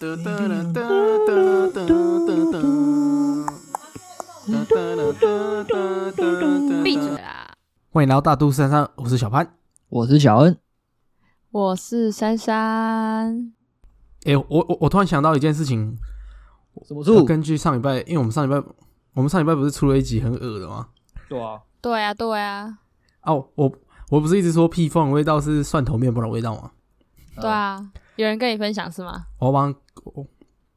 哒哒啦哒哒哒哒哒哒哒啦哒哒哒哒闭嘴啦！欢迎来到大都山上，我是小潘。我是小恩，我是珊珊，哎、我我我突然想到一件事情，什么就根据上礼拜，因为我们上礼拜我们上礼拜不是出了一集很恶的吗？对啊，对啊，对啊，哦，我我不是一直说屁缝的味道是蒜头面包的味道吗？对啊，有人跟你分享是吗？我帮我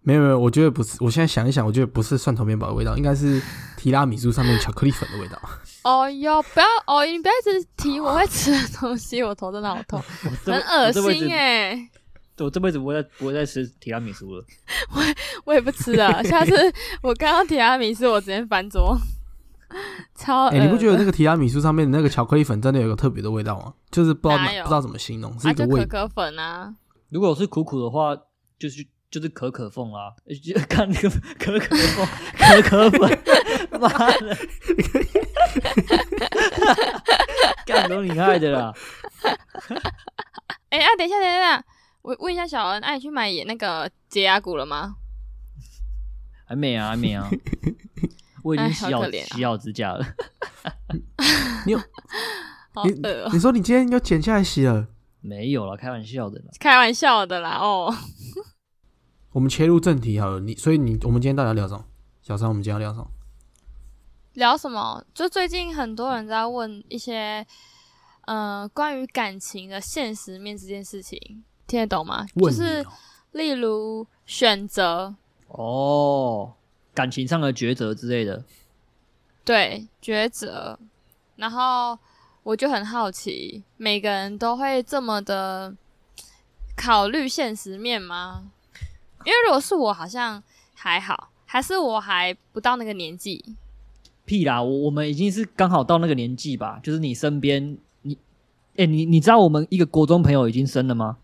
没有没有，我觉得不是。我现在想一想，我觉得不是蒜头面包的味道，应该是提拉米苏上面巧克力粉的味道。哦哟，不要哦，你不要一直提我会吃的东西，我头真的好痛，很恶心哎、我这辈子不会再不会再吃提拉米苏了。我我也不吃了，下次我看到提拉米苏，我直接翻桌，超你不觉得那个个提拉米苏上面的那个巧克力粉真的有个特别的味道吗？就是不知道不知道怎么形容，是啊一个可可粉啊？如果是苦苦的话，就是就是可可凤啦，呃就 看那个可可凤可可粉，妈的，干都你害的啦。哎、啊，等一下，等一下，等一下我问一下小恩，哎、你去买那个解压骨了吗？还没啊，还没啊，我已经哎洗好洗好指甲了。好你恶、哦，你说你今天又剪下来洗了？没有了，开玩笑的啦。开玩笑的啦，哦。我们切入正题好了，你所以你我们今天到底要聊什么？小三，我们今天要聊什么？聊什么？就最近很多人在问一些，呃，关于感情的现实面这件事情，听得懂吗？就是哦例如选择，哦，感情上的抉择之类的。对抉择，然后我就很好奇，每个人都会这么的考虑现实面吗？因为如果是我，好像还好，还是我还不到那个年纪。屁啦，我我们已经是刚好到那个年纪吧，就是你身边，你，哎、你你知道我们一个国中朋友已经生了吗？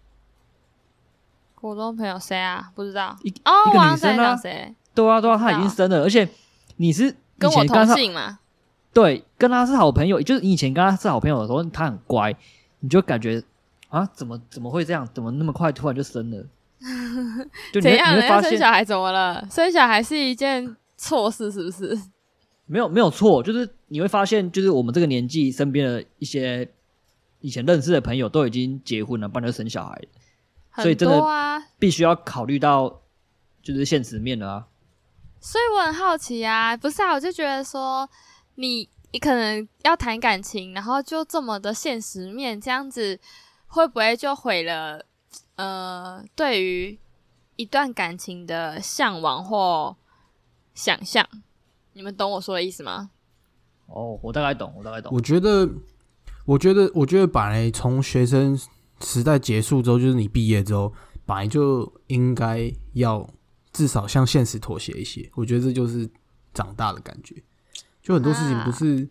国中朋友谁啊？不知道一哦，一个女生啊谁？对啊，对啊，他已经生了，而且你是跟我同姓嘛？对，跟他是好朋友，就是你以前跟他是好朋友的时候，他很乖，你就感觉啊，怎么怎么会这样？怎么那么快突然就生了？就你会怎样？人生小孩怎么了？生小孩是一件错事，是不是？没有没有错，就是你会发现，就是我们这个年纪身边的一些以前认识的朋友都已经结婚了，不然就生小孩了。所以很真的必须要考虑到就是现实面了啊。所以我很好奇啊，不是啊？我就觉得说，你你可能要谈感情，然后就这么的现实面，这样子会不会就毁了呃对于一段感情的向往或想象？你们懂我说的意思吗？哦，我大概懂，我大概懂。我觉得，我觉得，我觉得本来从学生时代结束之后，就是你毕业之后，本来就应该要至少向现实妥协一些。我觉得这就是长大的感觉。就很多事情不是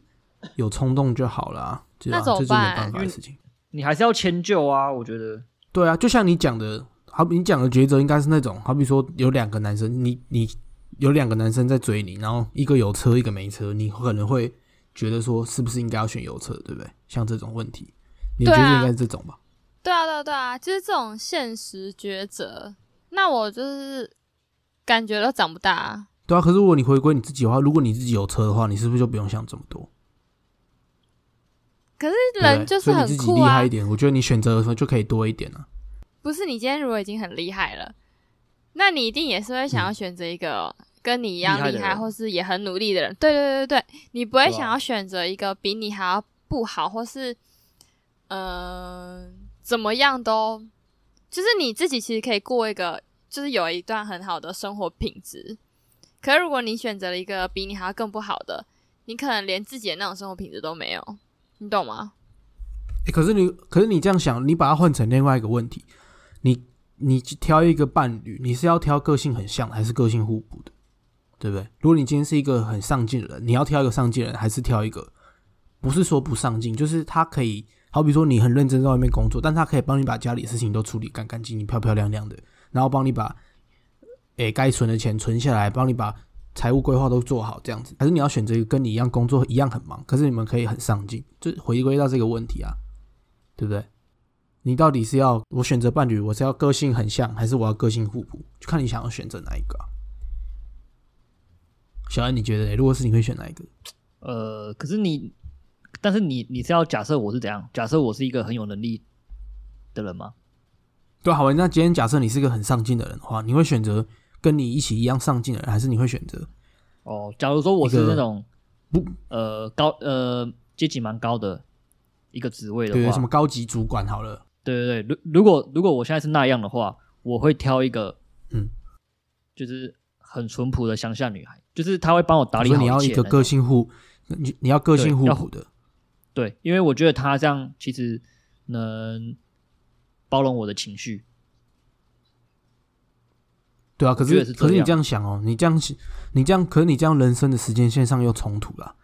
有冲动就好了、那怎么这是没办办法的事情。你还是要迁就啊，我觉得。对啊，就像你讲的，好比你讲的抉择应该是那种，好比说有两个男生，你你有两个男生在追你，然后一个有车，一个没车，你可能会觉得说是不是应该要选有车，对不对？像这种问题，你觉得应该是这种吧？对啊，对啊，对啊，就是这种现实抉择。那我就是感觉都长不大、啊。对啊，可是如果你回归你自己的话，如果你自己有车的话，你是不是就不用想这么多？可是人就是所以你自己很酷啊厉害一，点，我觉得你选择的时候就可以多一点啊。不是你今天如果已经很厉害了，那你一定也是会想要选择一个跟你一样厉害，厉害或是也很努力的人。对对对对对，你不会想要选择一个比你还要不好，或是呃怎么样都，就是你自己其实可以过一个，就是有一段很好的生活品质。可是如果你选择了一个比你还要更不好的，你可能连自己的那种生活品质都没有，你懂吗？欸可是你，可是你这样想，你把它换成另外一个问题，你你挑一个伴侣，你是要挑个性很像，还是个性互补的，对不对？如果你今天是一个很上进的人，你要挑一个上进人，还是挑一个不是说不上进，就是他可以，好比说你很认真在外面工作，但他可以帮你把家里事情都处理干干净净、漂漂亮亮的，然后帮你把诶该存的钱存下来，帮你把财务规划都做好，这样子，还是你要选择一个跟你一样工作一样很忙，可是你们可以很上进，就回归到这个问题啊，对不对？你到底是要我选择伴侣，我是要个性很像，还是我要个性互补？就看你想要选择哪一个啊、小安，你觉得嘞？如果是你会选哪一个？呃，可是你，但是你你是要假设我是怎样？假设我是一个很有能力的人吗？对啊，好，那今天假设你是一个很上进的人的话，你会选择跟你一起一样上进的人，还是你会选择哦，假如说我是那种不呃高呃阶级蛮高的一个职位的话，对什么高级主管好了？对对对，如如果如果我现在是那样的话，我会挑一个嗯，就是很淳朴的乡下女孩，就是她会帮我打理好你要一个个性户，你你要个性互对要补的。对，因为我觉得她这样其实能包容我的情绪。对啊，可是可是你这样想哦，你这样你这样，可是你这样人生的时间线上又冲突了。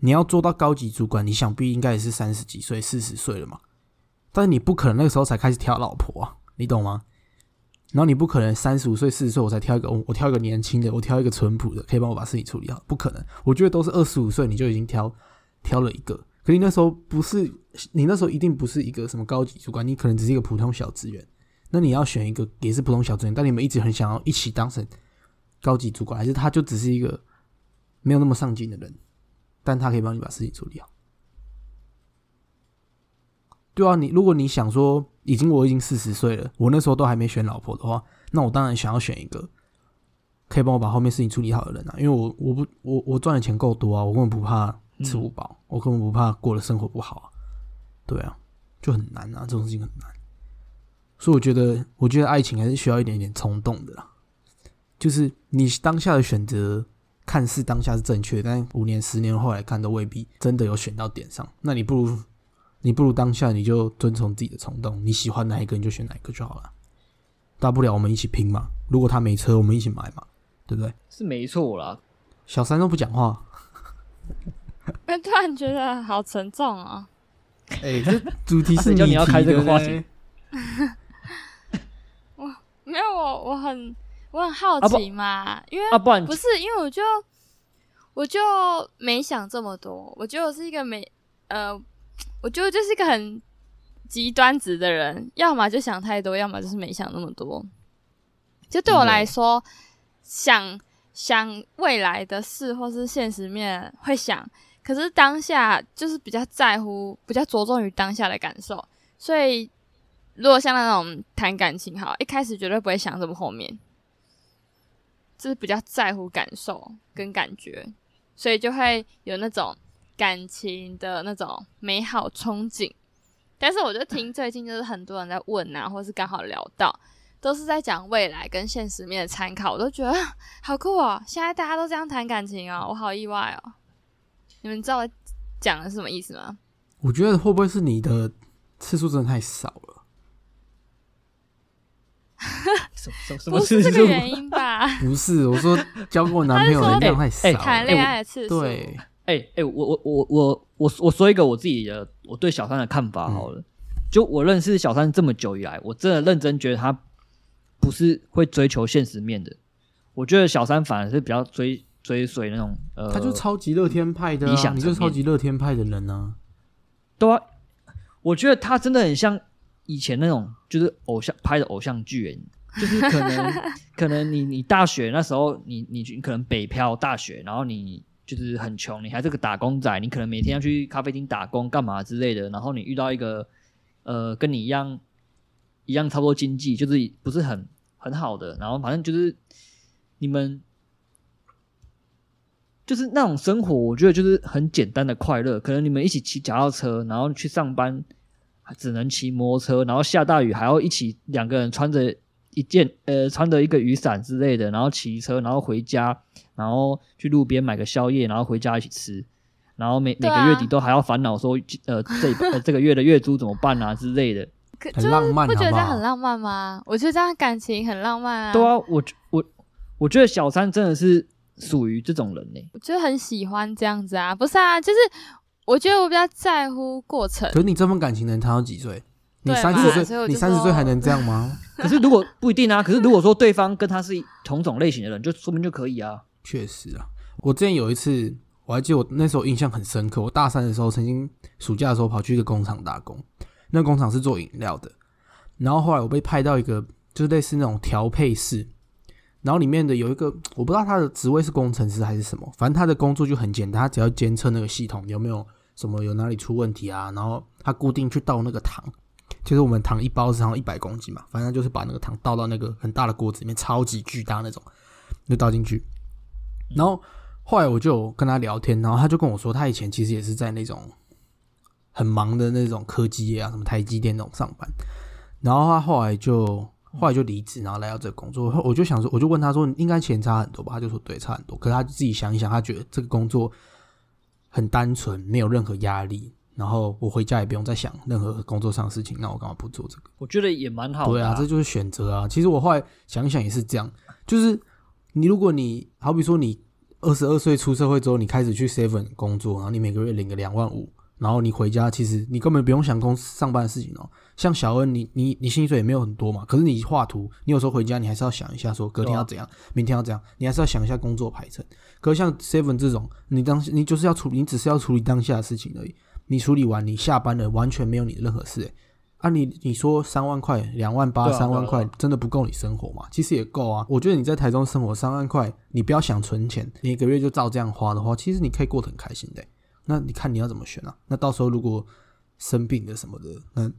你要做到高级主管，你想必应该也是三十几岁、四十岁了嘛。但是你不可能那个时候才开始挑老婆啊，你懂吗？然后你不可能三十五岁、四十岁我才挑一个，我我挑一个年轻的，我挑一个淳朴的，可以帮我把事情处理好，不可能。我觉得都是二十五岁你就已经挑挑了一个，可你那时候不是，你那时候一定不是一个什么高级主管，你可能只是一个普通小职员。那你要选一个也是普通小职员，但你们一直很想要一起当成高级主管，还是他就只是一个没有那么上进的人，但他可以帮你把事情处理好？对啊，你如果你想说，已经我已经四十岁了，我那时候都还没选老婆的话，那我当然想要选一个可以帮我把后面事情处理好的人啊，因为我我不我我赚的钱够多啊，我根本不怕吃不饱，我根本不怕过的生活不好啊，对啊，就很难啊，这种事情很难。所以我觉得，我觉得爱情还是需要一点点冲动的啦。就是你当下的选择，看似当下是正确，但五年、十年后来看，都未必真的有选到点上。那你不如，你不如当下你就遵从自己的冲动，你喜欢哪一个你就选哪一个就好了。大不了我们一起拼嘛。如果他没车，我们一起买嘛，对不对？是没错啦，小三都不讲话，我 突然觉得好沉重啊。哎、这主题是 谁叫你要开这个话题？没有我，我很我很好奇嘛，因为啊，不然不是因为我就我就没想这么多，我觉得我是一个没呃，我觉得就是一个很极端值的人，要么就想太多，要么就是没想那么多。就对我来说，想想未来的事或是现实面会想，可是当下就是比较在乎，比较着重于当下的感受，所以如果像那种谈感情，好，一开始绝对不会想这么后面，就是比较在乎感受跟感觉，所以就会有那种感情的那种美好憧憬。但是我就听最近就是很多人在问啊，或是刚好聊到，都是在讲未来跟现实面的参考，我都觉得好酷哦！现在大家都这样谈感情哦，我好意外哦。你们知道我讲的是什么意思吗？我觉得会不会是你的次数真的太少了？什什什么不是？这个原因吧？不是，我说交过男朋友的量太少。谈恋爱的次数，对，哎哎、我我我我我我说一个我自己的我对小三的看法好了。嗯就我认识小三这么久以来，我真的认真觉得他不是会追求现实面的。我觉得小三反而是比较追追随那种呃，他就超级乐天派的、啊，理想你就超级乐天派的人呢、对啊，我觉得他真的很像以前那种就是偶像拍的偶像剧，欸就是可能 可能你你大学那时候你你你可能北漂大学，然后你就是很穷，你还是个打工仔，你可能每天要去咖啡厅打工干嘛之类的，然后你遇到一个呃跟你一样一样差不多经济，就是不是很很好的，然后反正就是你们。就是那种生活，我觉得就是很简单的快乐。可能你们一起骑脚踏车，然后去上班，只能骑摩托车，然后下大雨还要一起两个人穿着一件呃穿着一个雨伞之类的，然后骑车，然后回家，然后去路边买个宵夜，然后回家一起吃，然后每每个月底都还要烦恼说呃这 呃这个月的月租怎么办啊之类的。很可就是浪漫不觉得这样很浪漫吗？我觉得这样感情很浪漫啊。对啊，我我我觉得小三真的是属于这种人呢、我就很喜欢这样子啊，不是啊，就是我觉得我比较在乎过程可。是你这份感情能谈到几岁？你三十岁，你三十岁说还能这样吗？可是如果不一定啊，可是如果说对方跟他是同种类型的人，就说明就可以啊。确实啊，我之前有一次，我还记得我那时候印象很深刻。我大三的时候，曾经暑假的时候跑去一个工厂打工，那个工厂是做饮料的。然后后来我被派到一个就是类似那种调配室，然后里面的有一个我不知道他的职位是工程师还是什么，反正他的工作就很简单，他只要监测那个系统有没有什么有哪里出问题啊，然后他固定去倒那个糖，就是我们糖一包是好像一百公斤嘛，反正就是把那个糖倒到那个很大的锅子里面，超级巨大那种，就倒进去。然后后来我就跟他聊天，然后他就跟我说，他以前其实也是在那种很忙的那种科技业啊，什么台积电那种上班。然后他后来就后来就离职，然后来到这个工作。后我就想说，我就问他说，应该钱差很多吧？他就说对，差很多。可是他自己想一想，他觉得这个工作很单纯，没有任何压力。然后我回家也不用再想任何工作上的事情，那我干嘛不做这个？我觉得也蛮好的、对啊，这就是选择啊。其实我后来想一想也是这样，就是你如果你好比说你二十二岁出社会之后，你开始去 seven 工作，然后你每个月领个两万五，然后你回家，其实你根本不用想公司上班的事情哦。像小恩，你你你薪水也没有很多嘛，可是你画图，你有时候回家你还是要想一下，说隔天要怎样，明天要怎样，你还是要想一下工作排程。可是像 seven 这种，你当你就是要处理，你只是要处理当下的事情而已。你处理完，你下班了，完全没有你的任何事、欸。啊你，你说三万块、两万八、三万块真的不够你生活吗？其实也够啊。我觉得你在台中生活三万块，你不要想存钱，你一个月就照这样花的话，其实你可以过得很开心的欸、那你看你要怎么选啊？那到时候如果生病的什么的，那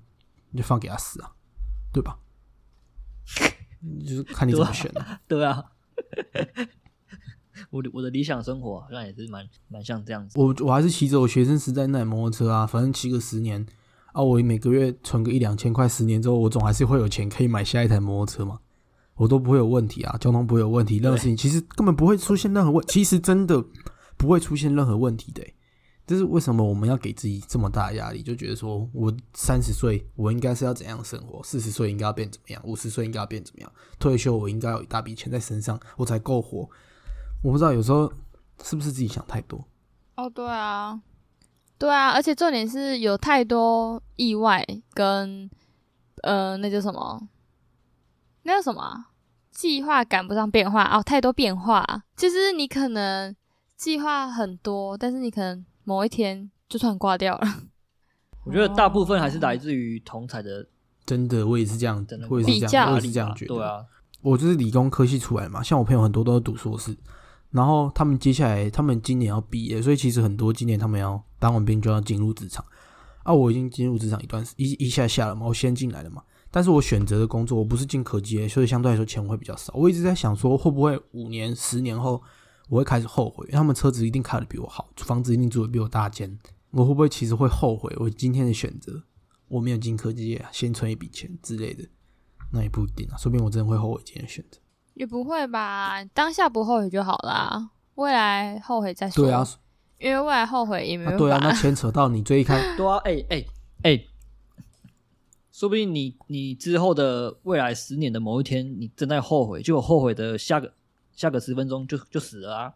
你就放给他死啊，对吧？就是看你怎么选啊。对啊，我的我的理想生活好像也是蛮蛮像这样子。我我还是骑着我学生时代那台摩托车啊，反正骑个十年啊，我每个月存个一两千块，十年之后我总还是会有钱可以买下一台摩托车嘛，我都不会有问题啊，交通不会有问题，任何事情其实根本不会出现任何问，其实真的不会出现任何问题的欸、这是为什么我们要给自己这么大压力？就觉得说我三十岁我应该是要怎样生活，四十岁应该要变怎么样，五十岁应该要变怎么样，退休我应该有一大笔钱在身上，我才够活。我不知道有时候是不是自己想太多。哦，对啊，对啊，而且重点是有太多意外跟呃，那叫什么？那叫什么？计划赶不上变化哦，太多变化。就是你可能计划很多，但是你可能某一天就突然挂掉了。我觉得大部分还是来自于同才的真的，我也是这样真的，我也是这样，我也是这样觉得。对，啊，我就是理工科系出来嘛，像我朋友很多都是读硕士，然后他们接下来他们今年要毕业，所以其实很多今年他们要当完兵就要进入职场。啊，我已经进入职场一段时一一下下了嘛，我先进来了嘛。但是我选择的工作我不是进科技业，所以相对来说钱会比较少。我一直在想说，会不会五年、十年后我会开始后悔？因为他们车子一定开的比我好，房子一定住的比我大间，我会不会其实会后悔我今天的选择？我没有进科技业，先存一笔钱之类的，那也不一定啊，说不定我真的会后悔今天的选择。也不会吧，当下不后悔就好啦，未来后悔再说。对啊，因为未来后悔也没办法。啊对啊，那牵扯到你最一开始 对啊，哎哎哎，说不定你你之后的未来十年的某一天，你正在后悔，结果后悔的下个下个十分钟就就死了啊！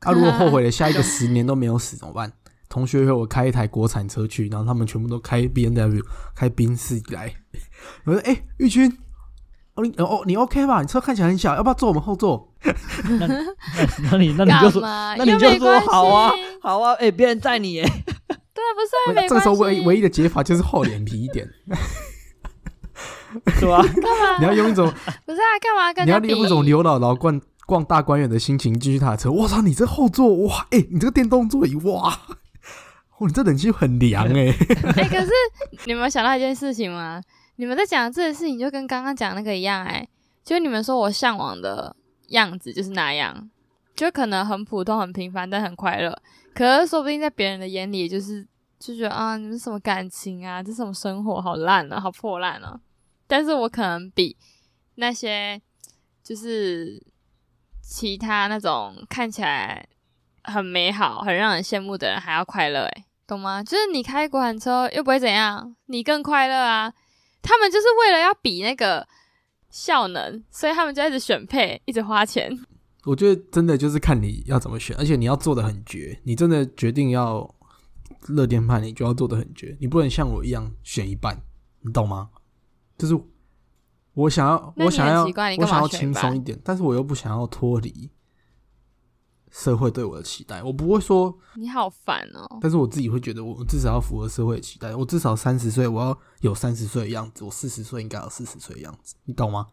啊，如果后悔了，下一个十年都没有死 怎么办？同学约我开一台国产车去，然后他们全部都开 B N W，开宾士来。我说：“哎、玉军，哦你哦你 OK 吧？你车看起来很小，要不要坐我们后座？那你那你就说？那你就说好啊好啊，哎，别人载你耶，对啊，不是又没这个时候唯唯一的解法就是厚脸皮一点，是吧？干嘛？你要用一种不是啊，干嘛跟你要？用一种刘姥姥逛逛大观园的心情继续他的车。我操，你这后座哇，哎、你这个电动座椅哇，哦，你这冷气很凉哎、哎、可是你们有想到一件事情吗？你们在讲这个事情，就跟刚刚讲那个一样、哎，就你们说我向往的样子就是那样，就可能很普通、很平凡，但很快乐。可是说不定在别人的眼里，就是就觉得啊，你们什么感情啊，这什么生活，好烂啊，好破烂啊。但是我可能比那些就是其他那种看起来很美好、很让人羡慕的人还要快乐，诶，懂吗？就是你开国产车又不会怎样，你更快乐啊。他们就是为了要比那个效能，所以他们就一直选配，一直花钱。我觉得真的就是看你要怎么选，而且你要做的很绝。你真的决定要乐天派，你就要做的很绝，你不能像我一样选一半，你懂吗？就是我想要，我想要，我想要轻松一点，但是我又不想要脱离社会对我的期待。我不会说，你好烦哦。但是我自己会觉得，我至少要符合社会的期待。我至少三十岁，我要有三十岁的样子；我四十岁应该有四十岁的样子，你懂吗？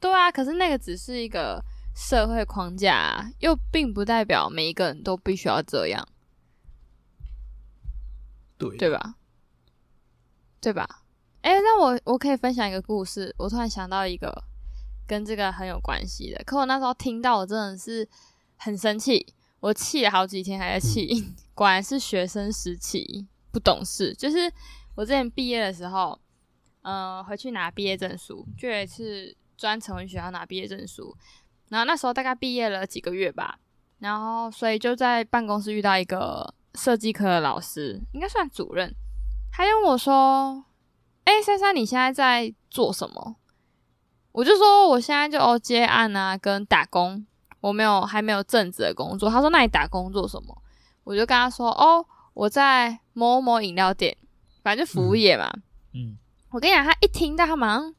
对啊，可是那个只是一个社会框架啊，又并不代表每一个人都必须要这样，对对吧？对吧？哎、那我我可以分享一个故事，我突然想到一个跟这个很有关系的。可我那时候听到，我真的是很生气，我气了好几天还在气。果然是学生时期不懂事，就是我之前毕业的时候，嗯、回去拿毕业证书，就有一次专程回学校拿毕业证书，然后那时候大概毕业了几个月吧，然后所以就在办公室遇到一个设计科的老师，应该算主任，他就问我说：“哎、珊珊，你现在在做什么？”我就说我现在就哦接案啊，跟打工，我没有还没有正职的工作。他说：“那你打工做什么？”我就跟他说：“哦，我在某某饮料店，反正就服务业嘛。嗯，我跟你讲，他一听到他马上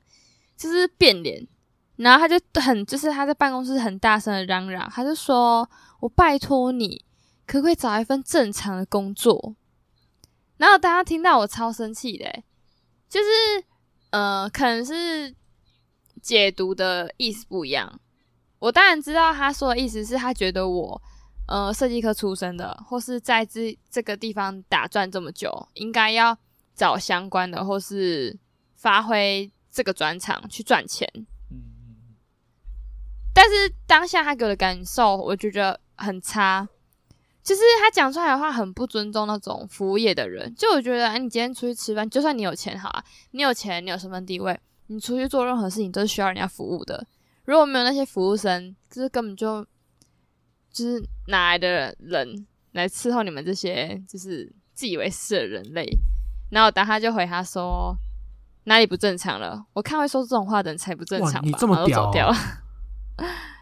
就是变脸，然后他就很就是他在办公室很大声的嚷嚷，他就说：“我拜托你，可不可以找一份正常的工作？”然后大家听到我超生气的欸，就是呃，可能是解读的意思不一样。我当然知道他说的意思是他觉得我呃设计科出身的，或是在这这个地方打转这么久，应该要找相关的，或是发挥这个专长去赚钱。嗯但是当下他给我的感受，我就觉得很差，就是他讲出来的话很不尊重那种服务业的人。就我觉得，哎，你今天出去吃饭，就算你有钱好啊，你有钱，你有身份地位，你出去做任何事情都是需要人家服务的。如果没有那些服务生，就是根本就就是哪来的人来伺候你们这些就是自以为是的人类？然后当他就回他说哪里不正常了？我看会说这种话的人才不正常吧？你这么然后就走掉了。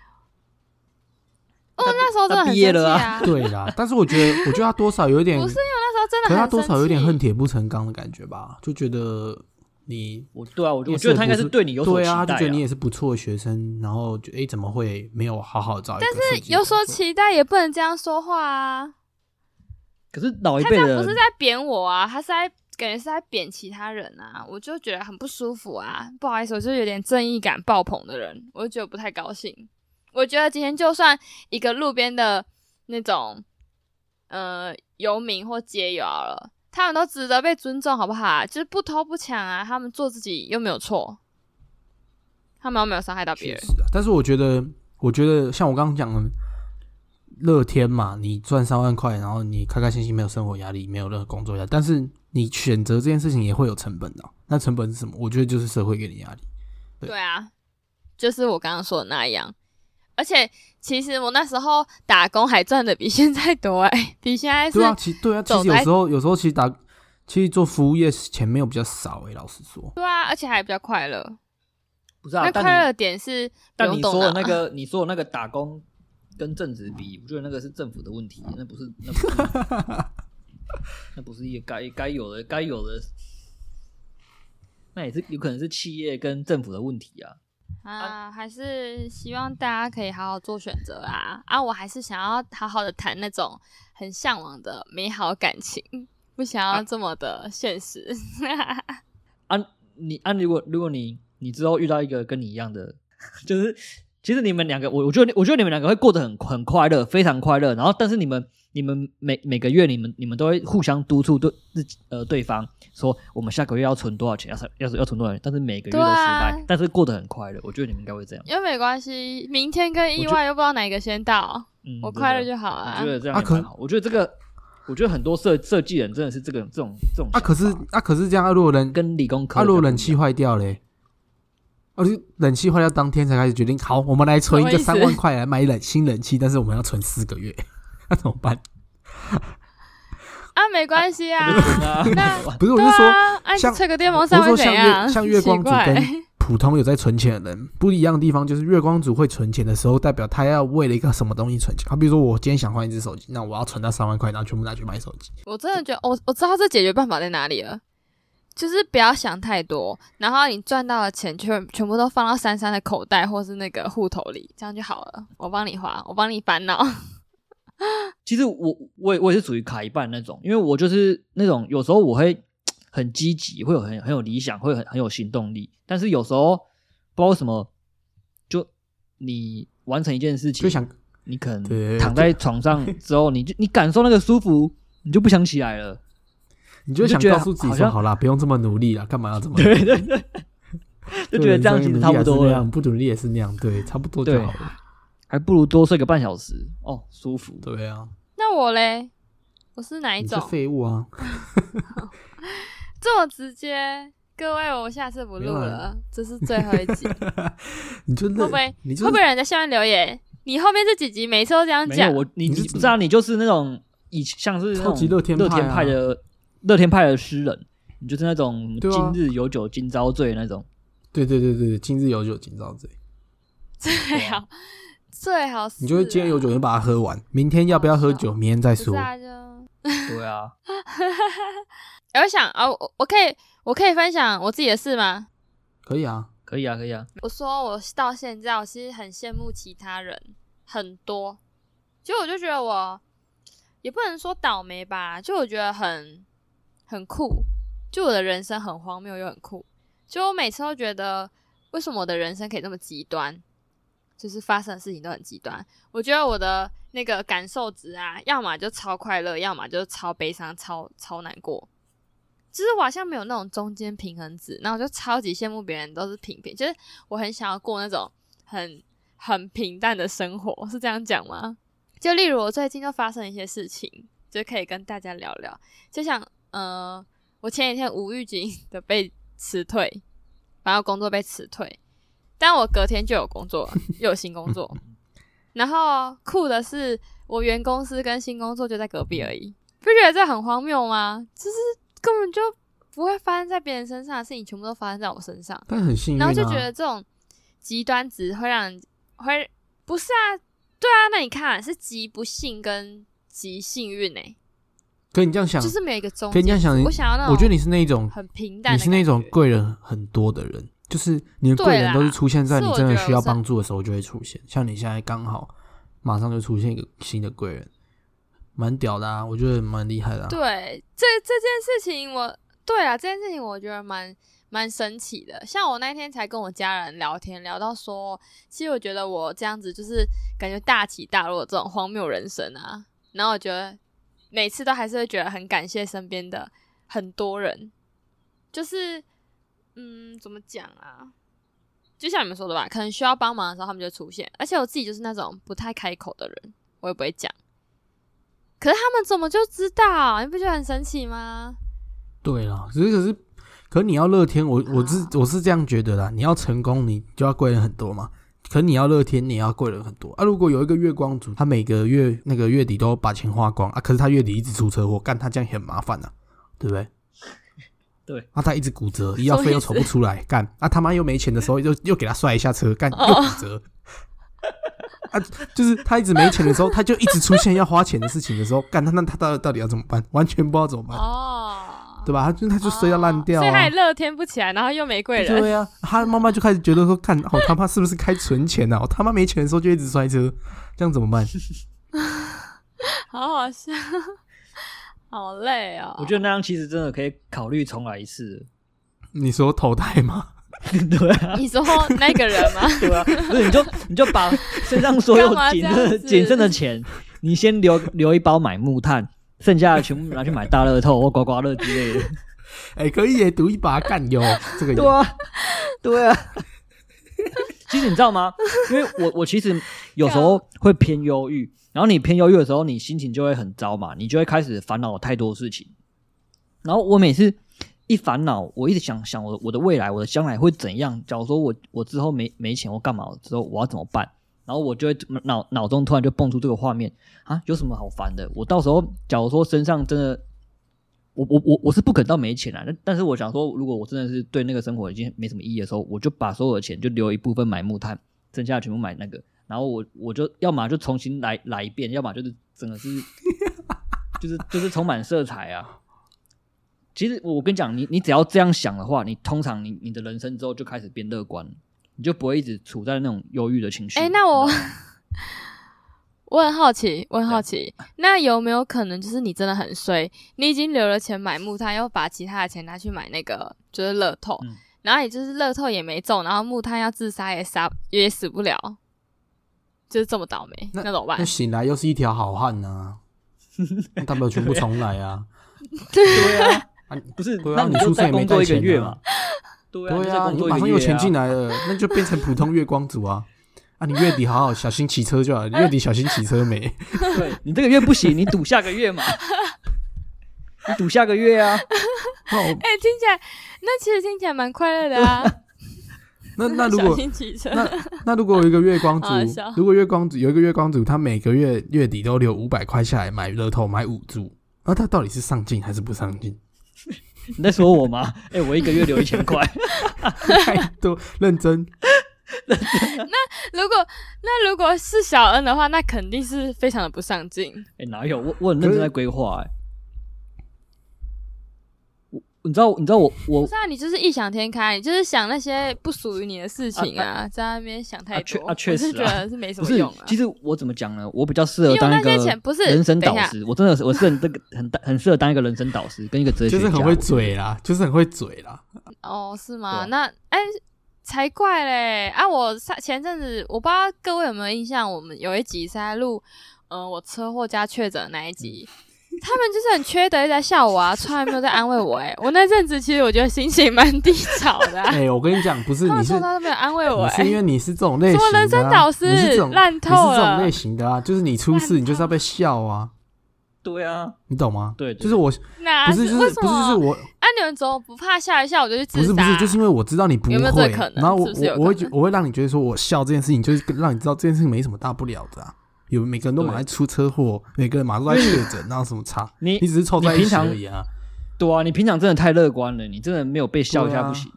哦，那时候真的毕业了啊！对啦，但是我觉得，我觉得他多少有一点，不是因为那时候真的可是他多少有点恨铁不成钢的感觉吧？就觉得你我对啊，我觉得他应该是对你有所期待、对啊，就觉得你也是不错的学生，然后就诶怎么会没有好好找一个设计有所期待也不能这样说话啊！可是老一他辈的人这样不是在贬我啊，他是在感觉是在贬其他人啊，我就觉得很不舒服啊。不好意思，我就是有点正义感爆棚的人，我就觉得不太高兴。我觉得今天就算一个路边的那种呃游民或街友好了，他们都值得被尊重，好不好啊？就是不偷不抢啊，他们做自己又没有错，他们又没有伤害到别人。啊，但是我觉得，我觉得像我刚刚讲的，乐天嘛，你赚三万块，然后你开开心心，没有生活压力，没有任何工作压力，但是你选择这件事情也会有成本的啊、那成本是什么？我觉得就是社会给你压力。对对啊，就是我刚刚说的那样。而且其实我那时候打工还赚的比现在多哎、比现在是对啊，其对啊，其实有时候有时候其实打，其实做服务业钱没有比较少诶、老实说。对啊，而且还比较快乐。不是啊那，快乐点是不但你说那 个，你说的那个打工跟正职比，我觉得那个是政府的问题，那不是那不是 那不是一个该该有的该有的，那也是有可能是企业跟政府的问题啊。啊，还是希望大家可以好好做选择啊啊！我还是想要好好的谈那种很向往的美好感情，不想要这么的现实。啊，你啊，如果如果你你之后遇到一个跟你一样的，就是其实你们两个，我我觉得我觉得你们两个会过得很很快乐，非常快乐。然后，但是你们你们每每个月你们你们都会互相督促对自己呃对方说，我们下个月要存多少钱，要是要是要存多少钱，但是每个月都失对啊败，但是过得很快乐。我觉得你们应该会这样。因为没关系，明天跟意外又不知道哪个先到，嗯，我快乐就好了我觉。得这样啊可也蛮好。我觉得这个，我觉得很多设设计人真的是这个这种这种啊，可是啊，可是这样，啊、如果人跟理工科如果冷气坏掉嘞，冷气坏掉当天才开始决定，好，我们来存一个三万块来买冷新冷气，但是我们要存四个月，那怎么办？啊，没关系啊，啊那 不是，我对是说，像吹个电风扇会怎样？像月光族跟普通有在存钱的人不一样的地方，就是月光族会存钱的时候，代表他要为了一个什么东西存钱。好，比如说我今天想换一只手机，那我要存到三万块，然后全部拿去买手机。我真的觉得，我我知道这解决办法在哪里了，就是不要想太多，然后你赚到的钱全全部都放到珊珊的口袋或是那个户头里，这样就好了。我帮你花，我帮你烦恼。其实我我也我也是属于卡一半那种，因为我就是那种有时候我会很积极，会有很很有理想，会很很有行动力，但是有时候不知道什么，就你完成一件事情，就想你可能躺在床上之后，你就你感受那个舒服，你就不想起来了。你就想告诉自己说，好啦，不用这么努力了，干嘛要这么？对对对，就觉得这样其实差不多了，不努力也是那样，对，差不多就好了。还不如多睡个半小时哦，舒服。对啊，那我嘞，我是哪一你是种？废物啊！这么直接？各位，我下次不录了，这是最后一集。你就会不会你就会不会有人在下面留言？你后面这几集每次都这样讲，我，你你不知道，你就是那种以像是那超级种乐乐天派啊天派的乐天派的诗人，你就是那种今日有酒今朝醉那种。对对对对，今日有酒今朝醉，最好最好是你就会今天有酒就把它喝完，明天要不要喝酒，明天再说不是。啊，就对啊，我想啊，我我可以我可以分享我自己的事吗？可以啊，可以啊，可以啊。我说我到现在，我其实很羡慕其他人，很多。就我就觉得我也不能说倒霉吧，就我觉得很很酷，就我的人生很荒谬又很酷。就我每次都觉得，为什么我的人生可以这么极端？就是发生的事情都很极端。我觉得我的那个感受值啊，要么就超快乐，要么就超悲伤、超超难过。就是我好像没有那种中间平衡值，然后我就超级羡慕别人都是平平，就是我很想要过那种很很平淡的生活，是这样讲吗？就例如我最近就发生一些事情，就可以跟大家聊聊。就像呃，我前几天无预警的被辞退，然后工作被辞退，但我隔天就有工作了，又有新工作。然后酷的是，我原公司跟新工作就在隔壁而已，不觉得这很荒谬吗？就是根本就不会发生在别人身上的事情，全部都发生在我身上。但很幸运啊。然后就觉得这种极端值会让人会不是啊？对啊，那你看是极不幸跟极幸运哎、可你这样想，就是没有一个中。可以这样想我想要那种，我觉得你是那种，很平淡的你是那种贵人很多的人，就是你的贵人都是出现在你真的需要帮助的时候就会出现。像你现在刚好马上就出现一个新的贵人，蛮屌的啊，我觉得蛮厉害的、啊。对这这件事情我，对啊，这件事情我觉得蛮蛮神奇的。像我那天才跟我家人聊天，聊到说，其实我觉得我这样子就是感觉大起大落这种荒谬人生啊。然后我觉得每次都还是会觉得很感谢身边的很多人，就是嗯，怎么讲啊？就像你们说的吧，可能需要帮忙的时候他们就出现，而且我自己就是那种不太开口的人，我也不会讲。可是他们怎么就知道？你不觉得很神奇吗？对啦，只是可是，可是你要乐天，我我是啊我是这样觉得啦。你要成功，你就要贵人很多嘛。可是你要乐天，你也要贵人很多啊。如果有一个月光族，他每个月那个月底都把钱花光啊，可是他月底一直出车祸，干他这样也很麻烦呐、对不对？对，啊，他一直骨折，医药费又筹不出来，干啊他妈又没钱的时候，又又给他摔一下车，干又骨折。啊，就是他一直没钱的时候，他就一直出现要花钱的事情的时候，干他那他到底到底要怎么办？完全不知道怎么办。哦，对吧？他就他就摔到烂掉啊所以他也！乐天不起来，然后又没贵人。对啊，他妈妈就开始觉得说，看，哦，他妈是不是开存钱啊？我他妈没钱的时候就一直摔车，这样怎么办？好好笑，好累哦。我觉得那样其实真的可以考虑重来一次。你说投胎吗？对啊，你说那个人吗？对啊，不是你就你就把身上所有仅剩仅剩的钱，你先留留一包买木炭，剩下的全部拿去买大乐透或刮刮乐之类的。哎、可以耶，赌一把干哟这个有。对啊，对啊。其实你知道吗？因为我我其实有时候会偏忧郁，然后你偏忧郁的时候，你心情就会很糟嘛，你就会开始烦恼太多事情。然后我每次一烦恼，我一直想想我我的未来，我的将来会怎样？假如说我我之后没没钱或干嘛之后，我要怎么办？然后我就会脑脑中突然就蹦出这个画面啊，有什么好烦的？我到时候假如说身上真的，我我我我是不可能到没钱啊，但但是我想说，如果我真的是对那个生活已经没什么意义的时候，我就把所有的钱就留一部分买木炭，剩下的全部买那个，然后我我就要么就重新来来一遍，要么就是整个是 就是就是充满色彩啊。其实我跟你讲，你你只要这样想的话，你通常你你的人生之后就开始变乐观，你就不会一直处在那种忧郁的情绪。哎、那我 我很好奇，我很好奇，那有没有可能就是你真的很衰，你已经留了钱买木炭，又把其他的钱拿去买那个就是乐透，嗯然后也就是乐透也没中，然后木炭要自杀也杀也死不了，就是这么倒霉，那那怎么办那？醒来又是一条好汉呐、那大不了全部重来啊！对啊，啊不是，对啊那你出生也没作一个带钱啊月嘛。对啊，对啊，你马上有钱进来了，那就变成普通月光族啊！啊，你月底好好小心骑车就好，你月底小心骑车没？对你这个月不行，你赌下个月嘛。你赌下个月啊？哎、听起来那其实听起来蛮快乐的啊。那那如果那那如果有一个月光族如果月光族有一个月光族，他每个月月底都留五百块下来买乐透买五注，那他到底是上进还是不上进？你在说我吗？哎、我一个月留一千块，太多认真，如果那如果是小恩的话，那肯定是非常的不上进。哎、哪有？我我很认真在规划哎。我你知道你知道我我不是啊，你就是异想天开，你就是想那些不属于你的事情啊，在那边想太多。啊确啊实啊是觉得是没什么用啊。，其实我怎么讲呢？我比较适合当一个些钱不是人生导师，我真的是我是很这个很很适合当一个人生导师跟一个哲学家，就是很会嘴啦，就是很会嘴啦。哦，是吗？那哎、才怪嘞！啊，我上前阵子我不知道各位有没有印象，我们有一集是在录，呃，我车祸加确诊的那一集。他们就是很缺德，一直在笑我啊，从来没有在安慰我、哎，我那阵子其实我觉得心情蛮低潮的、啊。哎、我跟你讲，不是他们你是从没有安慰我、哎，是因为你是这种类型的、啊，什么人生导师你是这种烂透你是这种类型的啊，就是你出事，你就是要被笑啊，对啊，你懂吗？对对。就是我那不是就是不是就是？我啊，你们怎么不怕笑一笑我就去自杀？不是不是，就是因为我知道你不会，有没有这可能？然后我是是我我会觉我会让你觉得说我笑这件事情，就是让你知道这件事情没什么大不了的啊。有每个人都马上出车祸，每个人马上都在确诊，然后什么差？你你只是凑在一起你平常而已啊。对啊，你平常真的太乐观了，你真的没有被笑一下不行。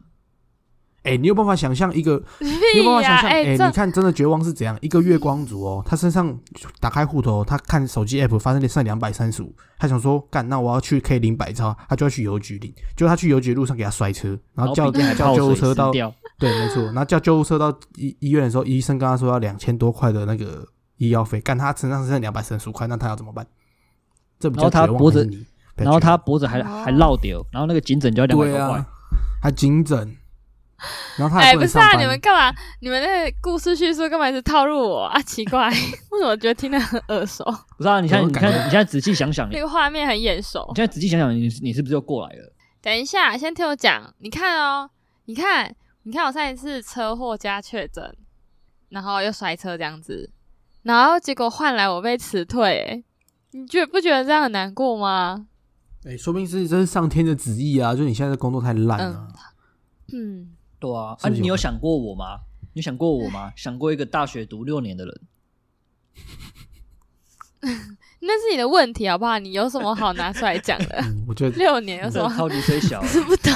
哎、你有办法想象一个你有！办法想象？哎、你看，真的绝望是怎样？一个月光族哦，他身上打开户头，他看手机 app 发现剩两百三十五，他想说，干，那我要去可以领百钞，他就要去邮局领。结果他去邮局的路上给他摔车，然后叫叫救护车到，对，没错，然后叫救护车到医医院的时候，医生跟他说要两千多块的那个医药费，干他身上剩两百三十五块，那他要怎么办？这比然较绝望后他脖子还是你？然后他脖子还哦还落掉，然后那个颈枕就要两百对多块啊。，还颈枕，然后他哎、也不不是啊。你们干嘛？你们那个故事叙述干嘛一直套路我啊？奇怪，为什么觉得听得很耳熟？不是啊，你看你看你现在仔细想想，那个画面很眼熟你。现在仔细想想，你你是不是又过来了？等一下，先听我讲。你看哦，你看，你看我上一次车祸加确诊，然后又摔车这样子，然后结果换来我被辞退、欸，你觉不觉得这样很难过吗？哎、说不定是这是上天的旨意啊！就你现在的工作太烂了、嗯，对啊，啊，你有想过我吗？你有想过我吗？想过一个大学读六年的人，那是你的问题好不好？你有什么好拿出来讲的？嗯，我觉得六年有什么？超级虽小。是不懂，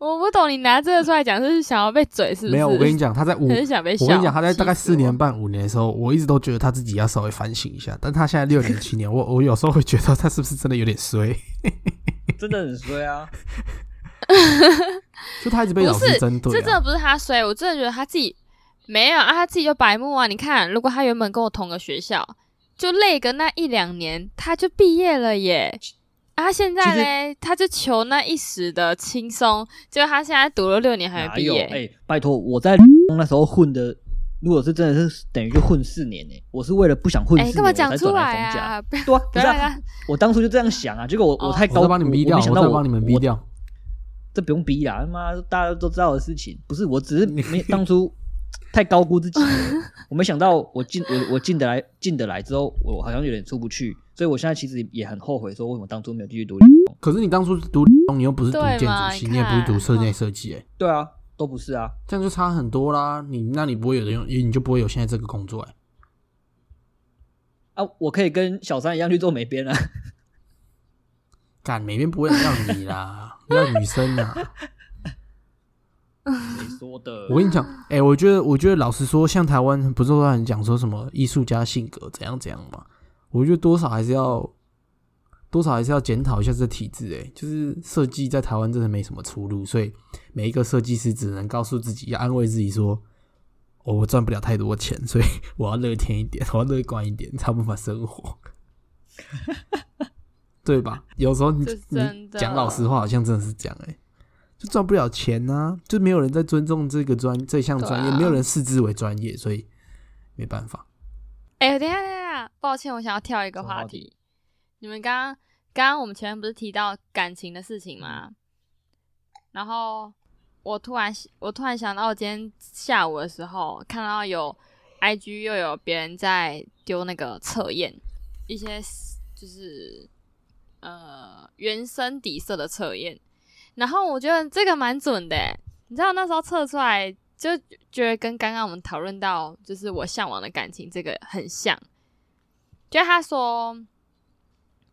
我不懂你拿这个出来讲，是想要被嘴是不是？没有。我跟你讲，他在五，很想被？我跟你讲，他在大概四年半、五年的时候，我一直都觉得他自己要稍微反省一下。但他现在六年、七年，我我有时候会觉得他是不是真的有点衰？真的很衰啊！就他一直被老师针对、啊。这真的不是他衰，我真的觉得他自己没有啊，他自己就白目啊。你看，如果他原本跟我同个学校，就累个那一两年，他就毕业了耶。啊，他现在嘞，他就求那一时的轻松，结果他现在读了六年还没？毕业。哎、拜托，我在 那时候混的，如果是真的是等于就混四年呢、我是为了不想混四哎，年，干嘛讲出我才转来。啊？不要对啊，不是我当初就这样想啊，结果我、哦我太高，我帮你们逼掉，我没想到我再帮你们逼掉。这不用逼啦，他妈大家都知道的事情。不是，我只是没当初太高估自己了，我没想到我进我我进得来进得来之后，我好像有点出不去，所以我现在其实也很后悔，说为什么当初没有继续读。可是你当初读理工，你又不是读建筑系，你你也不是读室内设计，哎，对啊，都不是啊，这样就差很多啦。你那你不会有人用，你就不会有现在这个工作，哎。啊，我可以跟小三一样去做美编啊。干，美编不会有人要你啦，要女生啊。谁说的？我跟你讲，哎、我觉得，我觉得老实说，像台湾不是都很讲说什么艺术家性格怎样怎样嘛？我觉得多少还是要多少还是要检讨一下这体制。哎，就是设计在台湾真的没什么出路，所以每一个设计师只能告诉自己，要安慰自己说：“哦，我赚不了太多钱，所以 我要乐天一点，我要乐观一点，才有办法生活。”对吧？有时候你你讲老实话，好像真的是这样诶，就赚不了钱呐、就没有人在尊重这个专这项专业，啊没有人视之为专业，所以没办法。哎、等一下等一下，抱歉，我想要跳一个话话题。你们刚刚刚刚我们前面不是提到感情的事情吗？然后我突然我突然想到，我今天下午的时候看到有 IG 又有别人在丢那个测验，一些就是呃原生底色的测验，然后我觉得这个蛮准的。你知道那时候测出来就觉得跟刚刚我们讨论到就是我向往的感情这个很像，就他说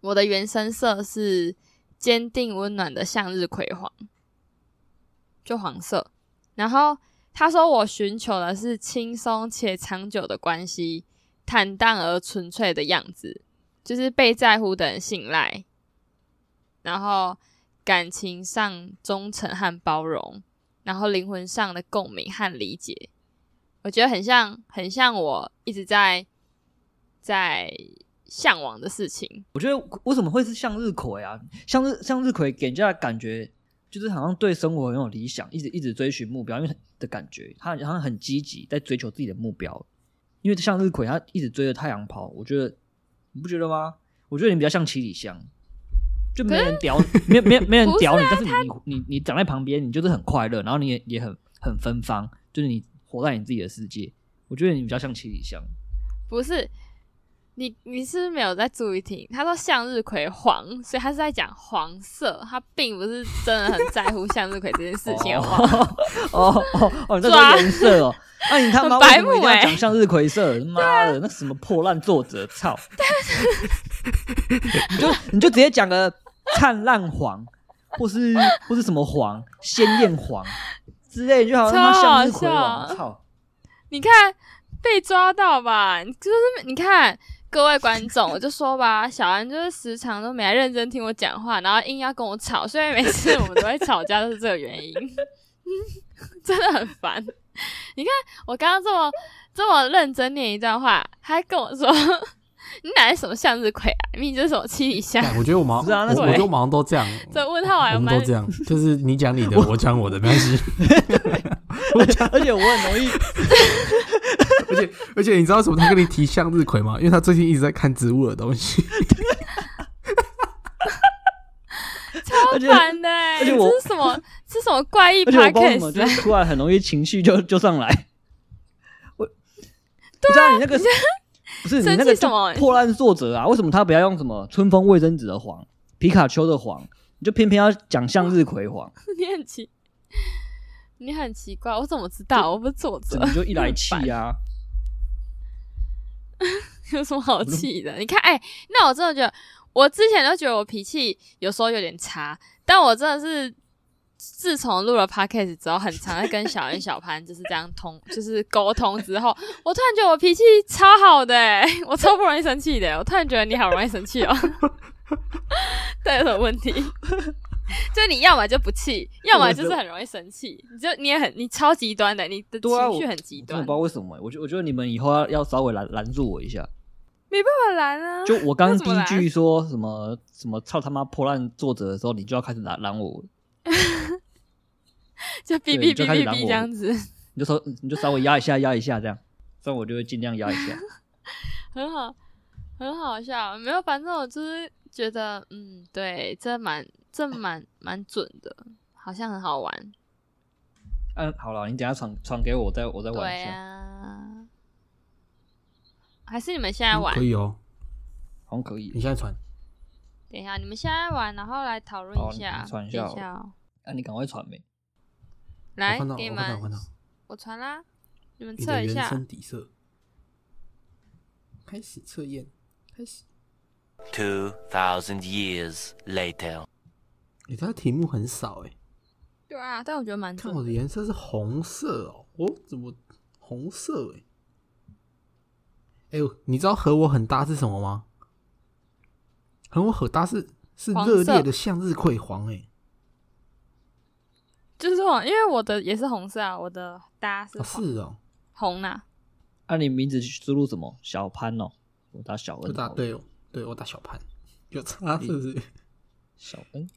我的原生色是坚定温暖的向日葵黄，就黄色。然后他说我寻求的是轻松且长久的关系，坦荡而纯粹的样子，就是被在乎的人信赖，然后感情上忠诚和包容，然后灵魂上的共鸣和理解。我觉得很像，很像我一直在在向往的事情。我觉得为什么会是向日葵啊？向日向日葵给人家的感觉就是好像对生活很有理想，一直一直追寻目标，因为的感觉他好像很积极在追求自己的目标。因为向日葵他一直追着太阳跑，我觉得你不觉得吗？我觉得你比较像七里香，就没人屌，没没 没人屌你，但是你你你你长在旁边，你就是很快乐，然后你也也很很芬芳，就是你活在你自己的世界。我觉得你比较像七里香。不是你，你是不是没有在注意听？他说向日葵黄，所以他是在讲黄色，他并不是真的很在乎向日葵这件事情哦。哦哦哦，你在抓说颜色哦？那、你他妈为什么讲向日葵色？妈的，那什么破烂作者，操！你就你就直接讲个灿烂黄，或是或是什么黄，鲜艳黄 之类，就好像他妈向日葵超好，笑操！你看被抓到吧？就是你看各位观众，我就说吧，小安就是时常都没来认真听我讲话，然后硬要跟我吵，所以每次我们都会吵架，都是这个原因，真的很烦。你看我刚刚这么这么认真念一段话，他还跟我说。你哪是什么向日葵啊？明明就是什么七里香。我觉得我们好不是啊那我我觉得我们好像都这样，这问号还我们蛮都这样，就是你讲你的，我讲我的，没关系。而且我很容易，而且而且你知道为什么他跟你提向日葵吗？因为他最近一直在看植物的东西。而且烦的、欸，而且我这是什么？这是什么怪异而且我不知道为什么，podcast？就是突然很容易情绪就就上来。我，不知道你那个不是你那生个气什么破烂作者啊？为什么他不要用什么春风卫生纸的黄、皮卡丘的黄，你就偏偏要讲向日葵黄？你很奇，你很奇怪，我怎么知道？我不是作者，你就一来气啊！有什么好气的？你看，哎、那我真的觉得，我之前都觉得我脾气有时候有点差，但我真的是自从录了 podcast 之后，很常在跟小恩、小潘就是这样通，就是沟通之后，我突然觉得我脾气超好的、欸，我超不容易生气的、我突然觉得你好容易生气哦，对，有什么问题？就你要么就不气，要么就是很容易生气，你就你也很你超极端的，你的情绪很极端我不知，道为什么、欸我觉我觉得你们以后要要稍微拦拦住我一下。没办法拦啊。就我刚刚第一句说什么什么操他妈破烂作者的时候，你就要开始拦拦我，就哔哔哔哔哔这样子，你就说你就稍微压一下压一下这样，这样我就会尽量压一下。很好，很好笑。没有，反正我就是觉得，嗯，对，这蛮这蛮蛮准的，好像很好玩。嗯，好了，你等下传传给我，我再我再玩一下。啊，还是你们现在玩？可以哦，好像可以你。现在传。等一下，你们现在玩，然后来讨论一下。传一下等一下哦，啊，你赶快传呗。来给你我，我们我传啦，你们测一下。生底色。开始测验，开始。Two thousand years later. 你它的题目很少哎，对啊，但我觉得蛮准看我的颜色是红色哦，哦，怎么红色哎？哎呦，你知道和我很搭是什么吗？和我很搭是是黄热烈的向日葵黄哎、就是黄，因为我的也是红色啊，我的搭是哦、是哦，红呐、按、你名字输入什么？小潘哦，我打小我恩好了。打对哦，对我打小潘，有差是不是？小恩。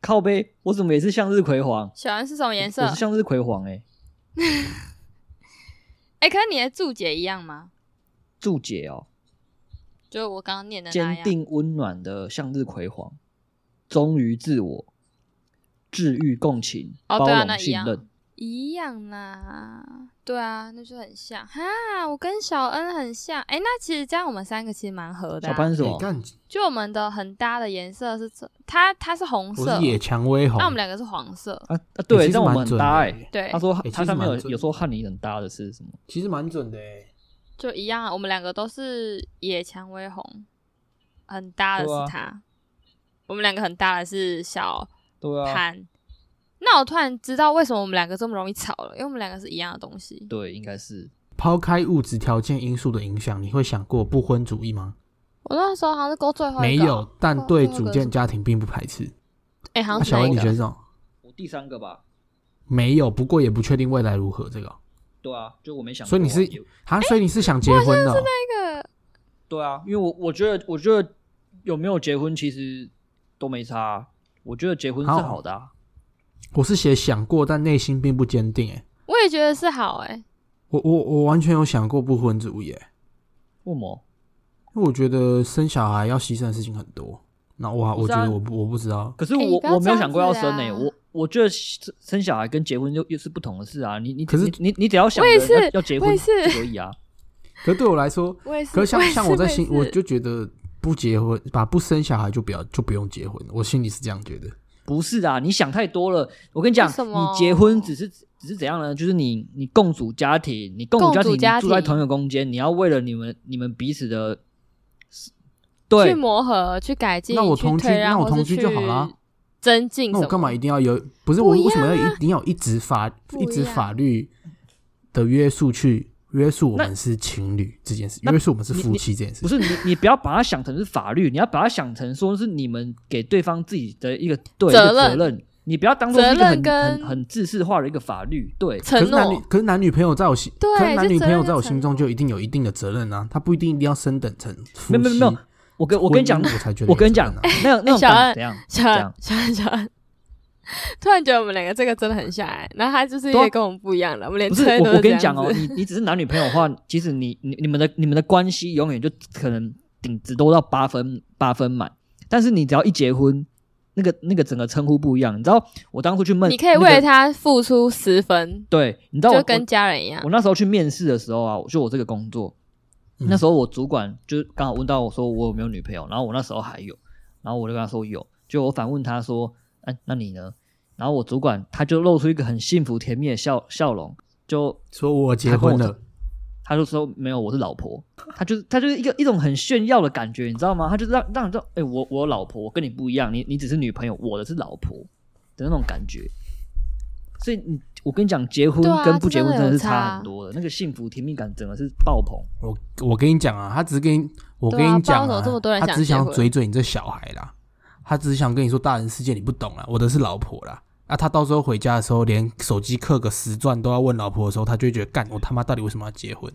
靠背，我怎么也是向日葵黄？小恩是什么颜色我？是向日葵黄哎、哎、可是你的注解一样吗？注解哦，就我刚刚念的那坚。定温暖的向日葵黄，忠于自我，治愈共情，哦对啊包容那一样信任。一样啦，对啊，那就很像哈。我跟小恩很像，哎、那其实这样我们三个其实蛮合的、啊。小潘是就我们的很搭的颜色是这，它它是红色是，野蔷薇红，那我们两个是黄色。啊啊，欸对，其实让我们很蛮准的搭哎、欸对他，说他上面有有说和你很搭的是什么？其实蛮准的哎、就一样啊。我们两个都是野蔷薇红，很搭的是它。我们两个很大的是小对啊，潘。那我突然知道为什么我们两个这么容易吵了，因为我们两个是一样的东西。对，应该是抛开物质条件因素的影响，你会想过不婚主义吗？我那时候好像是勾最后一个没有，但对组建家庭并不排斥。哎、好像小恩，像是哪一你觉得？这种我第三个吧。没有？不过也不确定未来如何。这个哦对啊，就我没想过啊。所以你是也啊？所以你是想结婚的哦、那个对啊，因为我我觉得我觉得有没有结婚其实都没差啊、我觉得结婚是好好的、啊。我是写想过，但内心并不坚定。哎，我也觉得是好哎、我我我完全有想过不婚主义。哎，为什么？因为我觉得生小孩要牺牲的事情很多。那我我觉得我不我不知道。可是我、我没有想过要生呢、啊我我觉得生生小孩跟结婚又又是不同的事啊。你你可是你你你只要想着要要结婚可以啊。可是对我来说。可是像像我在心，我就觉得不结婚，把不生小孩就不要就不用结婚。我心里是这样觉得。不是啊，你想太多了。我跟你讲，你结婚只是只是怎样呢？就是你你共组家庭，你共组家庭，共组家庭你住在同一个空间，你要为了你们你们彼此的对，去，磨合、去改进、那我同居那我同居就好啦增进？那我干嘛一定要有？不是我为什么要一定要一直法一直法律的约束去约束我们是情侣这件事，约束我们是夫妻这件事不。是你你不要把它想成是法律，你要把它想成说是你们给对方自己的一个对责一个责任任，你不要当做是一个很很很自式化的一个法律。对，可承是男女诺，可是男女朋友在我心，对可是男女朋友在我心中就一定有一定的责任啊，他不一定一定要升等成夫妻。没有没有没有，我跟我跟你讲，我才觉得我跟你讲那种那种怎样小安这样？小安小安，突然觉得我们两个这个真的很像哎、然后他就是也跟我们不一样了，我们连不是我，车都我跟你讲哦，你你只是男女朋友的话，其实你你你们的你们的关系永远就可能顶只多到八分八分满，但是你只要一结婚，那个那个整个称呼不一样。你知道我当初去问，你可以为了他付出十分，对，你知道我就跟家人一样我。那时候去面试的时候啊，就我这个工作，嗯那时候我主管就刚好问到我说我有没有女朋友，然后我那时候还有，然后我就跟他说有，就我反问他说，哎、那你呢？然后我主管他就露出一个很幸福甜蜜的笑笑容，就说我结婚了他就说没有，我是老婆。他就是他就是一个一种很炫耀的感觉，你知道吗？他就是让让你知道，哎、我我老婆，我跟你不一样，你你只是女朋友，我的是老婆的那种感觉。所以你我跟你讲，结婚跟不结婚真的是差差很多的，那个幸福甜蜜感整个是爆棚。我我跟你讲啊，他只是跟你我跟你讲不知道为什么这么多他只是想嘴嘴你这小孩啦，他只是想跟你说大人世界你不懂啦，我的是老婆啦。啊，他到时候回家的时候，连手机刻个十钻都要问老婆的时候，他就会觉得干我他妈到底为什么要结婚？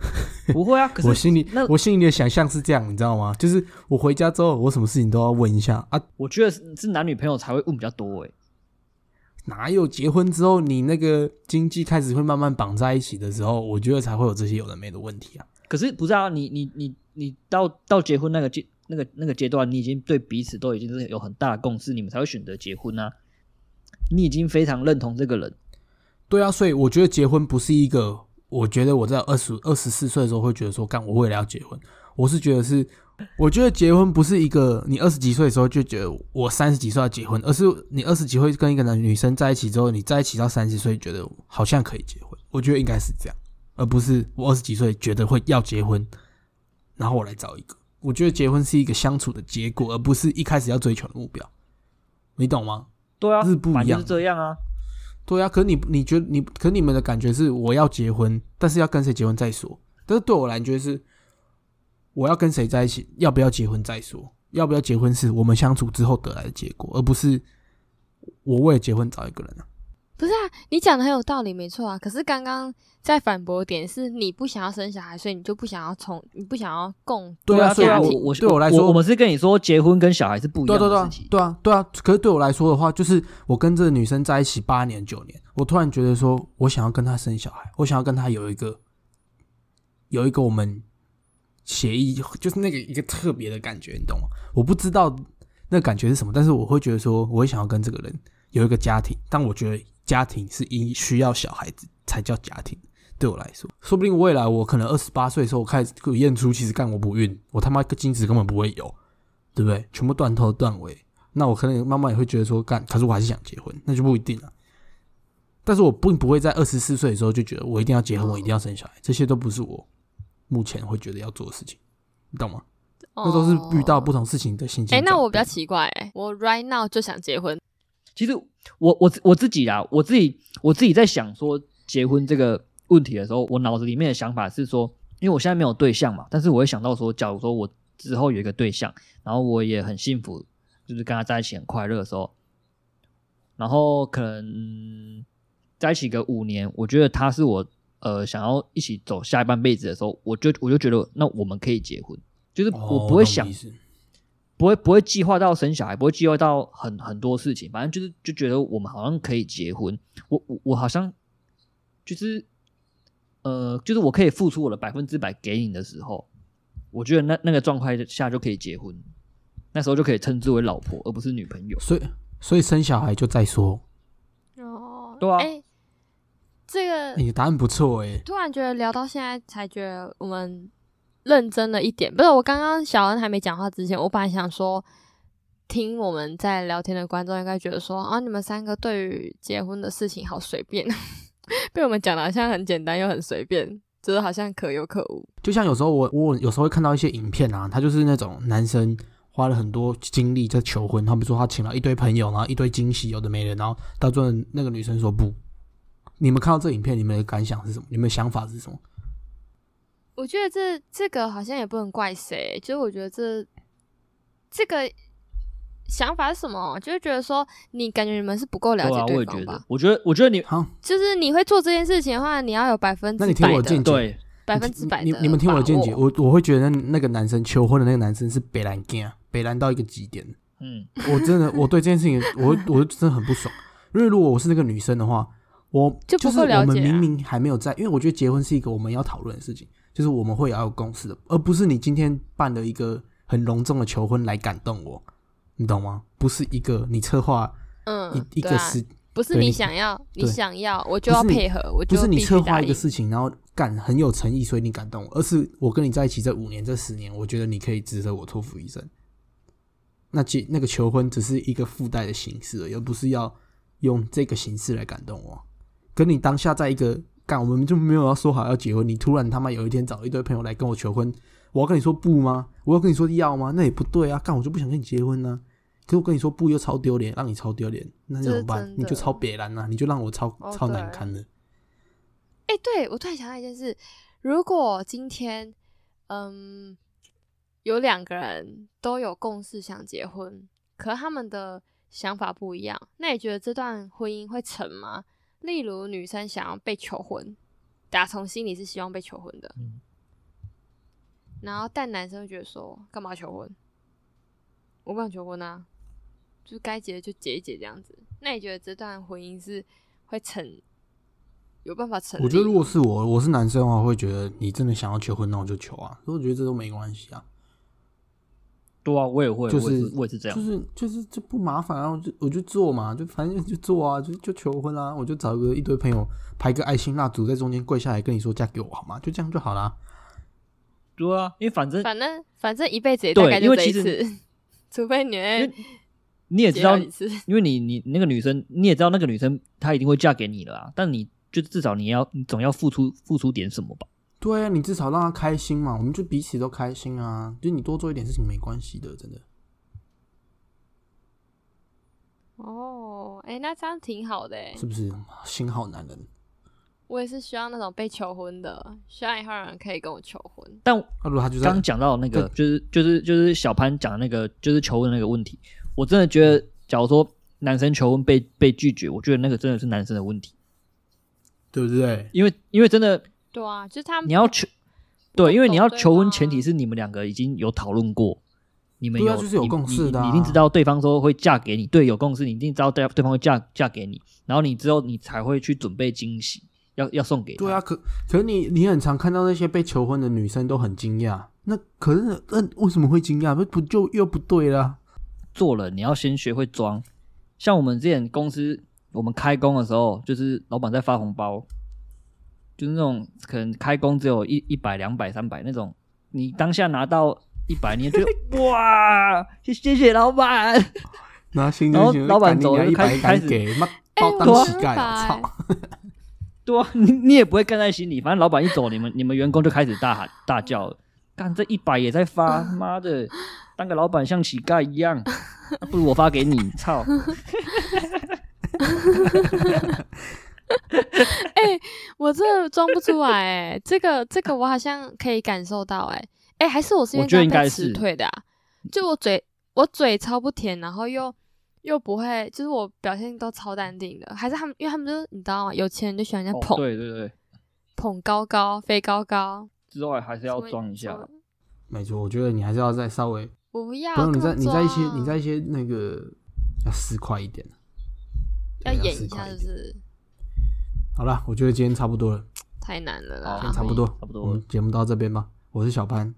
不会啊，可是我心里那我心里的想象是这样，你知道吗？就是我回家之后，我什么事情都要问一下啊，我觉得是是男女朋友才会问比较多哎、哪有结婚之后你那个经济开始会慢慢绑在一起的时候，我觉得才会有这些有的没的问题啊。可是不是啊？你你你你到到结婚那个阶那个那个阶段，你已经对彼此都已经是有很大的共识，你们才会选择结婚啊。你已经非常认同这个人，对啊，所以我觉得结婚不是一个，我觉得我在二十二十四岁的时候会觉得说，干我未来要结婚，我是觉得是，我觉得结婚不是一个你二十几岁的时候就觉得我三十几岁要结婚，而是你二十几岁跟一个男女生在一起之后，你在一起到三十岁觉得好像可以结婚，我觉得应该是这样，而不是我二十几岁觉得会要结婚，然后我来找一个。我觉得结婚是一个相处的结果，而不是一开始要追求的目标，你懂吗？对啊，是不一样是这样啊。对啊，可你你觉得你可你们的感觉是我要结婚，但是要跟谁结婚再说，但是对我来觉得是，我要跟谁在一起，要不要结婚再说，要不要结婚是我们相处之后得来的结果，而不是我为了结婚找一个人啊。不是啊，你讲的很有道理，没错啊。可是刚刚在反驳点是你不想要生小孩，所以你就不想要从，你不想要共对啊，所以我我对我来说，我们是跟你说结婚跟小孩是不一对啊对啊样的事情。对啊对啊。可是对我来说的话，就是我跟这个女生在一起八年九年，我突然觉得说我想要跟她生小孩，我想要跟她有一个有一个我们协议，就是那个一个特别的感觉，你懂吗？我不知道那感觉是什么，但是我会觉得说，我会想要跟这个人有一个家庭，但我觉得家庭是因需要小孩子才叫家庭。对我来说，说不定未来我可能二十八岁的时候，我开始有验出其实干我不孕，我他妈个精子根本不会有，对不对？全部断头断尾，那我可能慢慢也会觉得说干，可是我还是想结婚，那就不一定了。但是我并不会在二十四岁的时候就觉得我一定要结婚，我一定要生小孩，这些都不是我目前会觉得要做的事情，你懂吗？那都是遇到不同事情的心情哎。那我比较奇怪、哎，我 right now 就想结婚，其实我我我自己啦，我自己我自己在想说结婚这个问题的时候，我脑子里面的想法是说，因为我现在没有对象嘛，但是我会想到说，假如说我之后有一个对象，然后我也很幸福，就是跟他在一起很快乐的时候，然后可能、嗯在一起个五年，我觉得他是我呃想要一起走下半辈子的时候，我就我就觉得那我们可以结婚，就是哦我不会想不会不会计划到生小孩，不会计划到很很多事情，反正就是就觉得我们好像可以结婚。我我我好像就是呃，就是我可以付出我的百分之百给你的时候，我觉得那那个状态下就可以结婚，那时候就可以称之为老婆，而不是女朋友。所以所以生小孩就再说。哦，对啊哎、这个你的答案不错哎、突然觉得聊到现在才觉得我们认真了一点。不是，我刚刚小恩还没讲话之前，我本来想说，听我们在聊天的观众应该觉得说啊，你们三个对于结婚的事情好随便，被我们讲的好像很简单又很随便，就是好像可有可无。就像有时候我我有时候会看到一些影片啊，他就是那种男生花了很多精力在求婚，他们说他请了一堆朋友，然后一堆惊喜，有的没的，然后到最后那个女生说不。你们看到这影片，你们的感想是什么？你们的想法是什么？我觉得这这个好像也不能怪谁，就是我觉得这这个想法是什么？就是觉得说你感觉你们是不够了对啊，解我也觉方吧？得，我觉得我觉得你好，就是你会做这件事情的话，你要有百分之那你听百的我见解对百分之百的你你们听我的见解，我我会觉得那那个男生求婚的那个男生是北兰 gay 啊，北兰到一个极点。嗯，我真的我对这件事情，我我真的很不爽。因为如果我是那个女生的话，我就不是够了解啊我们明明还没有在，因为我觉得结婚是一个我们要讨论的事情，就是我们会要有共识的，而不是你今天办了一个很隆重的求婚来感动我，你懂吗？不是一个你策划嗯一、一个时，不是你你想要，你想要，我就要配合，我就不是你策划一个事情，然后干很有诚意，所以你感动我，而是我跟你在一起这五年、这十年，我觉得你可以值得我托付一生。那结那个求婚只是一个附带的形式而，而不是要用这个形式来感动我。跟你当下在一个干，我们就没有要说好要结婚，你突然他妈有一天找一堆朋友来跟我求婚，我要跟你说不吗？我要跟你说要吗？那也不对啊，干我就不想跟你结婚呢、可是我跟你说不又超丢脸，让你超丢脸，那怎么办你就超别人啊、你就让我超、哦超难堪的。哎、对我突然想到一件事，如果今天，嗯，有两个人都有共识想结婚，可他们的想法不一样，那你觉得这段婚姻会成吗？例如女生想要被求婚，打从心里是希望被求婚的，嗯然后但男生会觉得说，干嘛求婚？我不想求婚啊，就是该结的就结一结这样子。那你觉得这段婚姻是会成，有办法成？我觉得如果是我，我是男生的话，会觉得你真的想要求婚，那我就求啊。所以我觉得这都没关系啊，对啊，我也会，就是我也是我也是这样就。是就是就不麻烦啊，我就我就做嘛，就反正就做啊，就就求婚啊，我就找个一堆朋友排个爱心蜡烛在中间跪下来跟你说嫁给我好吗？就这样就好啦。对啊，因为反正反正反正一辈子大概就这一次，除非你你也知道。因为你你那个女生，你也知道那个女生她一定会嫁给你了啊，但你就至少你要你总要付出付出点什么吧。对啊，你至少让他开心嘛，我们就彼此都开心啊。就你多做一点事情没关系的，真的。哦，哎、那这样挺好的哎。是不是？心好男人。我也是希望那种被求婚的，希望以后有人可以跟我求婚。但刚讲到那个，就是就是就是小潘讲的那个，就是求婚那个问题，我真的觉得，假如说男生求婚被被拒绝，我觉得那个真的是男生的问题，对不对？因为因为真的对啊，就是他们你要求，对，因为你要求婚，前提是你们两个已经有讨论过，你们有啊就是有共识的啊你你一定知道对方说会嫁给你，对，有共识，你一定知道对对方会嫁嫁给你，然后你之后你才会去准备惊喜，要要送给他。对啊，可可是你你很常看到那些被求婚的女生都很惊讶，那可是那、为什么会惊讶？不不就又不对啦？做了你要先学会装。像我们之前公司，我们开工的时候，就是老板在发红包，就是那种可能开工只有一一百、两百、三百那种，你当下拿到一百，你就 哇，谢谢谢老板。然后心然后老板走就一百开开始给妈当乞丐操！对啊，你你也不会干在心里，反正老板一走，你们你们员工就开始大喊大叫了，干这一百也在发，妈的，当个老板像乞丐一样，不如我发给你，操！我这装不出来哎、这个这个我好像可以感受到哎、哎、还是我是因为被应该辞退的啊？就我嘴我嘴超不甜，然后又又不会，就是我表现都超淡定的，还是他们，因为他们就是你知道吗？有钱人就喜欢人家哦捧、对对对，捧高高飞高高，之外还是要装一下没错，我觉得你还是要再稍微，我不要，不用你在你在一些你在一些那个要撕快一点。要演一下，四块一点是不是？好了，我觉得今天差不多了，太难了啦。今天差不多，差不多我们节目到这边吧。我是小潘，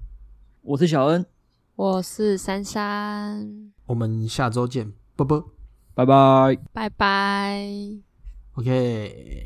我是小恩，我是珊珊，我们下周见，啵啵拜拜。拜拜。，OK。